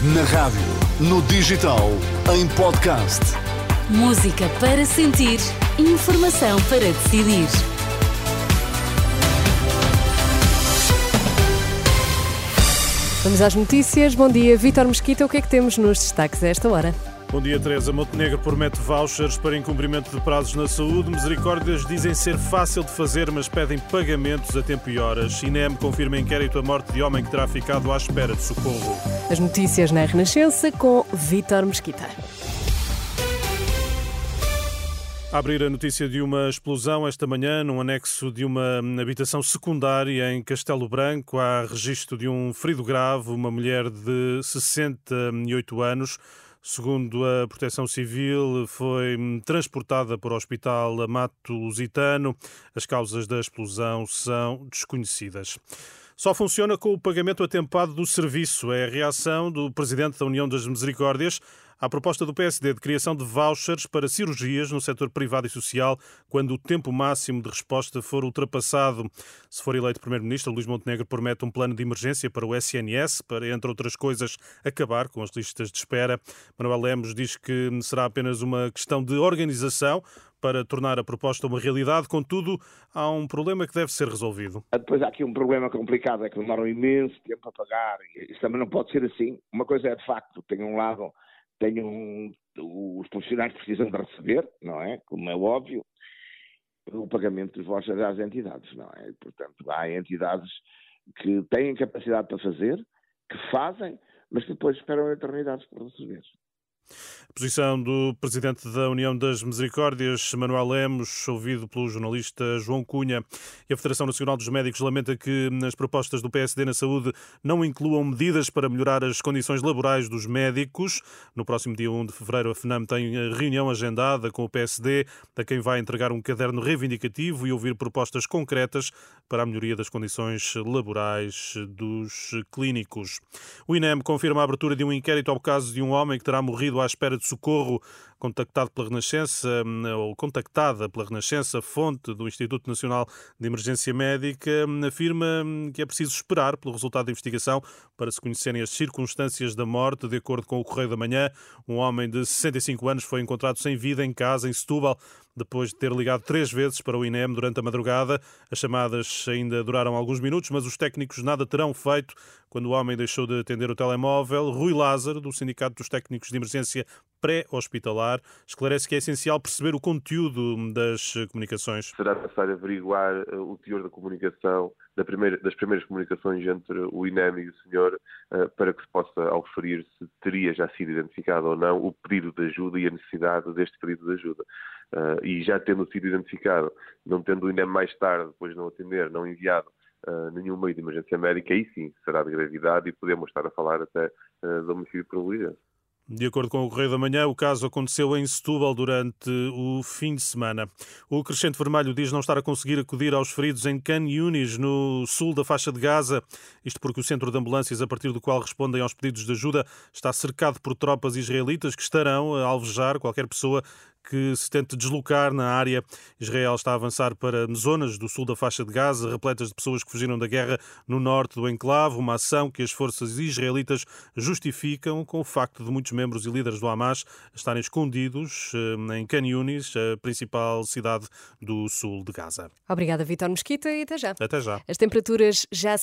Na rádio, no digital, em podcast. Música para sentir, informação para decidir. Vamos às notícias. Bom dia, Vítor Mesquita. O que é que temos nos destaques a esta hora? Bom dia, Teresa. Montenegro promete vouchers para incumprimento de prazos na saúde. Misericórdias dizem ser fácil de fazer, mas pedem pagamentos a tempo e horas. INEM confirma inquérito a morte de homem que terá ficado à espera de socorro. As notícias na Renascença com Vítor Mesquita. A abrir a notícia de uma explosão esta manhã num anexo de uma habitação secundária em Castelo Branco. Há registro de um ferido grave, uma mulher de 68 anos. Segundo a Proteção Civil, foi transportada para o Hospital Amato Lusitano. As causas da explosão são desconhecidas. Só funciona com o pagamento atempado do serviço. É a reação do Presidente da União das Misericórdias à proposta do PSD de criação de vouchers para cirurgias no setor privado e social quando o tempo máximo de resposta for ultrapassado. Se for eleito Primeiro-Ministro, Luís Montenegro promete um plano de emergência para o SNS, para, entre outras coisas, acabar com as listas de espera. Manuel Lemos diz que será apenas uma questão de organização para tornar a proposta uma realidade, contudo, há um problema que deve ser resolvido. Depois há aqui um problema complicado, é que demoram imenso tempo a pagar. Isso também não pode ser assim. Uma coisa é de facto, tem um lado tenham os funcionários precisam de receber, não é? Como é óbvio, o pagamento dos vouchers às entidades, não é? Portanto, há entidades que têm capacidade para fazer, que fazem, mas que depois esperam eternidades para receber. A posição do Presidente da União das Misericórdias, Manuel Lemos, ouvido pelo jornalista João Cunha. E a Federação Nacional dos Médicos lamenta que as propostas do PSD na saúde não incluam medidas para melhorar as condições laborais dos médicos. No próximo dia 1 de fevereiro, a FNAM tem reunião agendada com o PSD, a quem vai entregar um caderno reivindicativo e ouvir propostas concretas para a melhoria das condições laborais dos clínicos. O INEM confirma a abertura de um inquérito ao caso de um homem que terá morrido à espera de socorro, contactado pela Renascença, hum, ou contactada pela Renascença, fonte do Instituto Nacional de Emergência Médica, hum, afirma hum, que é preciso esperar pelo resultado da investigação para se conhecerem as circunstâncias da morte. De acordo com o Correio da Manhã, um homem de 65 anos foi encontrado sem vida em casa, em Setúbal, depois de ter ligado três vezes para o INEM durante a madrugada. As chamadas ainda duraram alguns minutos, mas os técnicos nada terão feito quando o homem deixou de atender o telemóvel. Rui Lázaro, do Sindicato dos Técnicos de Emergência Pré-Hospitalar, esclarece que é essencial perceber o conteúdo das comunicações. Será necessário averiguar eh, o teor da comunicação, da primeira, das primeiras comunicações entre o INEM e o senhor, eh, para que se possa auferir se teria já sido identificado ou não o pedido de ajuda e a necessidade deste pedido de ajuda. E já tendo sido identificado, não tendo ainda mais tarde, depois de não atender, não enviado uh, nenhum meio de emergência médica, aí sim será de gravidade e podemos estar a falar até uh, de homicídio por. De acordo com o Correio da Manhã, o caso aconteceu em Setúbal durante o fim de semana. O Crescente Vermelho diz não estar a conseguir acudir aos feridos em Can Yunis, no sul da faixa de Gaza. Isto porque o centro de ambulâncias, a partir do qual respondem aos pedidos de ajuda, está cercado por tropas israelitas que estarão a alvejar qualquer pessoa que se tente deslocar na área. Israel está a avançar para zonas do sul da faixa de Gaza, repletas de pessoas que fugiram da guerra no norte do enclave, uma ação que as forças israelitas justificam com o facto de muitos membros e líderes do Hamas estarem escondidos eh, em Khan Yunis, a principal cidade do sul de Gaza. Obrigada, Vitor Mesquita, e até já. Até já. As temperaturas já